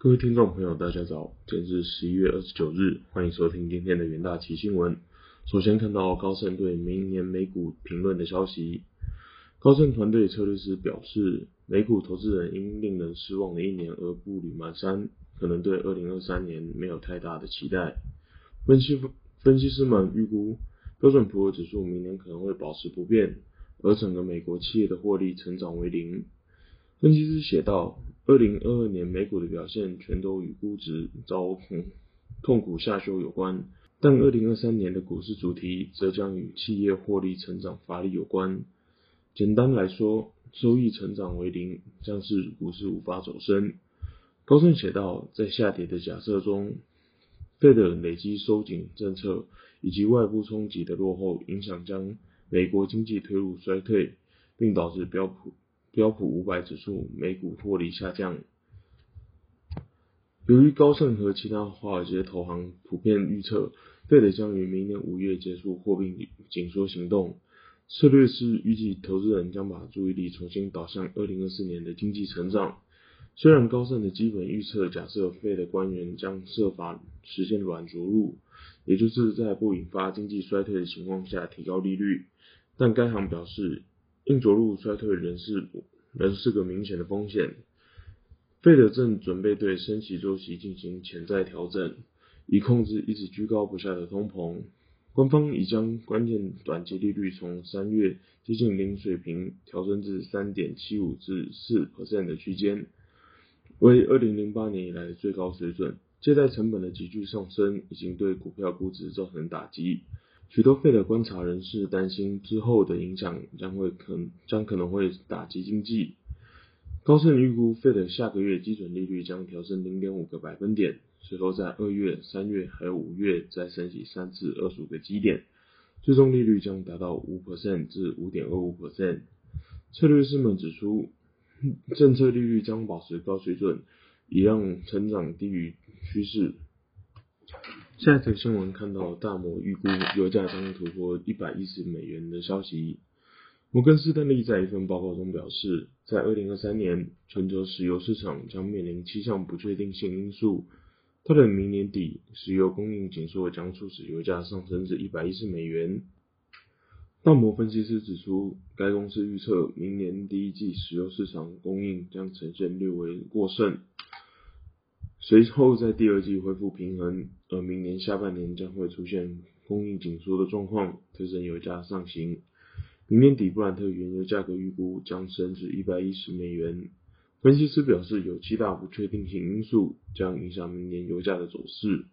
各位听众朋友，大家早，今天是十一月二十九日，欢迎收听今天的元大旗新闻。首先看到高盛对明年美股评论的消息，高盛团队策略师表示，美股投资人因令人失望的一年而步履蹒跚，可能对二零二三年没有太大的期待。分析分析师们预估，标准普尔指数明年可能会保持不变，而整个美国企业的获利成长为零。分析师写道。二零二二年美股的表现全都与估值遭痛痛苦下修有关，但二零二三年的股市主题则将与企业获利成长乏力有关。简单来说，收益成长为零，将是股市无法走升。高盛写道，在下跌的假设中，费的累积收紧政策以及外部冲击的落后影响，将美国经济推入衰退，并导致标普。标普五百指数美股获利下降。由于高盛和其他华尔街投行普遍预测，费德将于明年五月结束货币紧缩行动，策略师预计投资人将把注意力重新导向二零二四年的经济成长。虽然高盛的基本预测假设费的官员将设法实现软着陆，也就是在不引发经济衰退的情况下提高利率，但该行表示。硬着陆衰退仍是仍是个明显的风险。费德正准备对升息周期进行潜在调整，以控制一直居高不下的通膨。官方已将关键短期利率从三月接近零水平调升至三点七五至四 percent 的区间，为二零零八年以来的最高水准。借贷成本的急剧上升已经对股票估值造成打击。许多费的观察人士担心之后的影响将会可将可能会打击经济。高盛预估费的下个月基准利率将调升零点五个百分点，随后在二月、三月还有五月再升息三至二十五个基点，最终利率将达到五 percent 至五点二五 percent。策略师们指出，政策利率将保持高水准，以让成长低于趋势。下一则新闻看到大摩预估油价将突破一百一十美元的消息。摩根士丹利在一份报告中表示，在二零二三年，全球石油市场将面临七项不确定性因素。到了明年底，石油供应紧缩将促使油价上升至一百一十美元。大摩分析师指出，该公司预测明年第一季石油市场供应将呈现略微过剩。随后在第二季恢复平衡，而明年下半年将会出现供应紧缩的状况，推升油价上行。明年底布兰特原油价格预估将升至一百一十美元。分析师表示，有七大不确定性因素将影响明年油价的走势，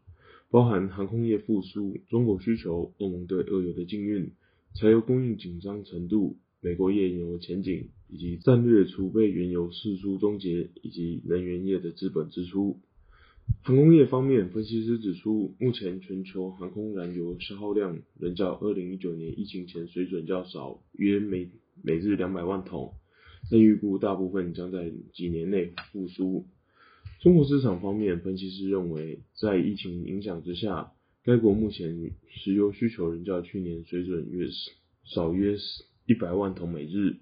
包含航空业复苏、中国需求、欧盟对俄油的禁运、柴油供应紧张程度、美国页岩油前景，以及战略储备原油释出终结，以及能源业的资本支出。航空业方面，分析师指出，目前全球航空燃油消耗量仍较二零一九年疫情前水准较少，约每每日两百万桶，但预估大部分将在几年内复苏。中国市场方面，分析师认为，在疫情影响之下，该国目前石油需求仍较去年水准约少约一百万桶每日，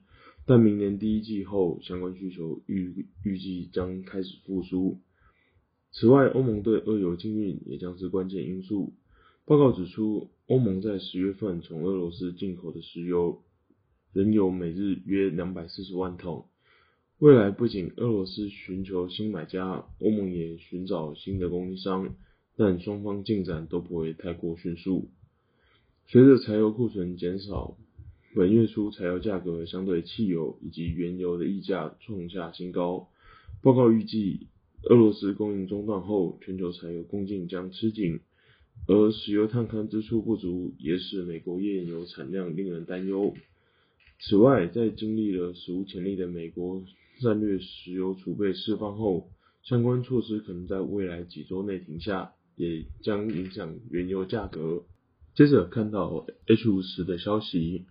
但明年第一季后，相关需求预预计将开始复苏。此外，欧盟对俄油禁运也将是关键因素。报告指出，欧盟在十月份从俄罗斯进口的石油仍有每日约两百四十万桶。未来不仅俄罗斯寻求新买家，欧盟也寻找新的供应商，但双方进展都不会太过迅速。随着柴油库存减少，本月初柴油价格相对汽油以及原油的溢价创下新高。报告预计。俄罗斯供应中断后，全球柴油供应将吃紧，而石油探勘支出不足，也使美国页岩油产量令人担忧。此外，在经历了史无前例的美国战略石油储备释放后，相关措施可能在未来几周内停下，也将影响原油价格。接着看到 H 五十的消息，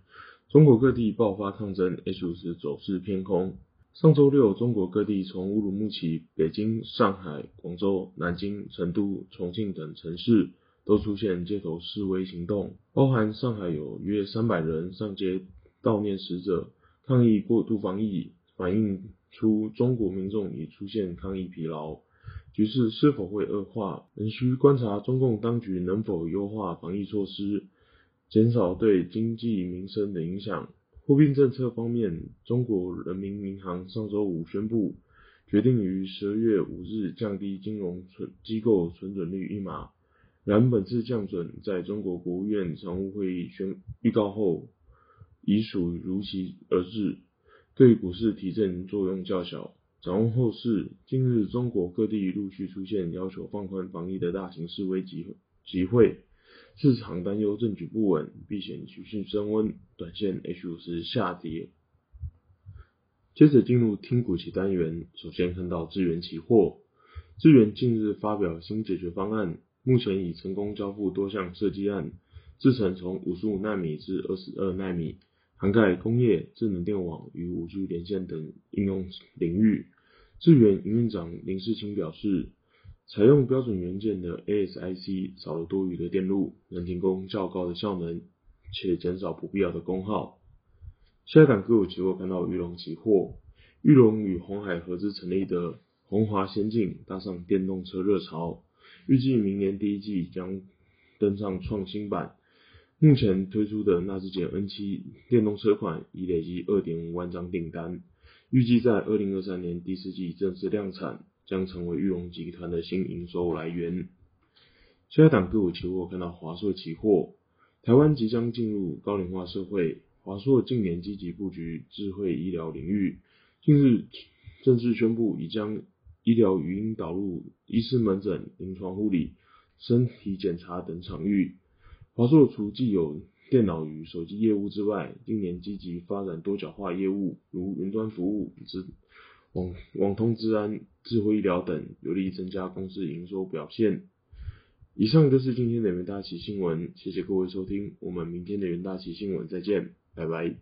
中国各地爆发抗争，H 五十走势偏空。上周六，中国各地从乌鲁木齐、北京、上海、广州、南京、成都、重庆等城市都出现街头示威行动，包含上海有约三百人上街悼念死者，抗议过度防疫，反映出中国民众已出现抗疫疲劳。局势是否会恶化，仍需观察中共当局能否优化防疫措施，减少对经济民生的影响。货币政策方面，中国人民银行上周五宣布，决定于十二月五日降低金融存机构存准率一码。然本次降准在中国国务院常务会议宣预告后，已属如期而至，对股市提振作用较小。展望后市，近日中国各地陆续出现要求放宽防疫的大型示威集集会，市场担忧政局不稳，避险情绪升温，短线 H 五十下跌。接着进入听股期单元，首先看到智源期货，智源近日发表新解决方案，目前已成功交付多项设计案，制成从五十五纳米至二十二纳米。涵盖工业、智能电网与五 G 连线等应用领域。智源营运长林世清表示，采用标准元件的 ASIC 少了多余的电路，能提供较高的效能，且减少不必要的功耗。下一档个股期货看到玉龙期货，玉龙与红海合资成立的宏华先进搭上电动车热潮，预计明年第一季将登上创新版。目前推出的纳智捷 N7 电动车款已累积二点五万张订单，预计在二零二三年第四季正式量产，将成为玉龙集团的新营收来源。下一档个股期货看到华硕期货，台湾即将进入高龄化社会，华硕近年积极布局智慧医疗领域，近日正式宣布已将医疗语音导入医师门诊、临床护理、身体检查等场域。华硕除既有电脑与手机业务之外，今年积极发展多角化业务，如云端服务、之网网通、治安、智慧医疗等，有利增加公司营收表现。以上就是今天的元大旗新闻，谢谢各位收听，我们明天的元大旗新闻再见，拜拜。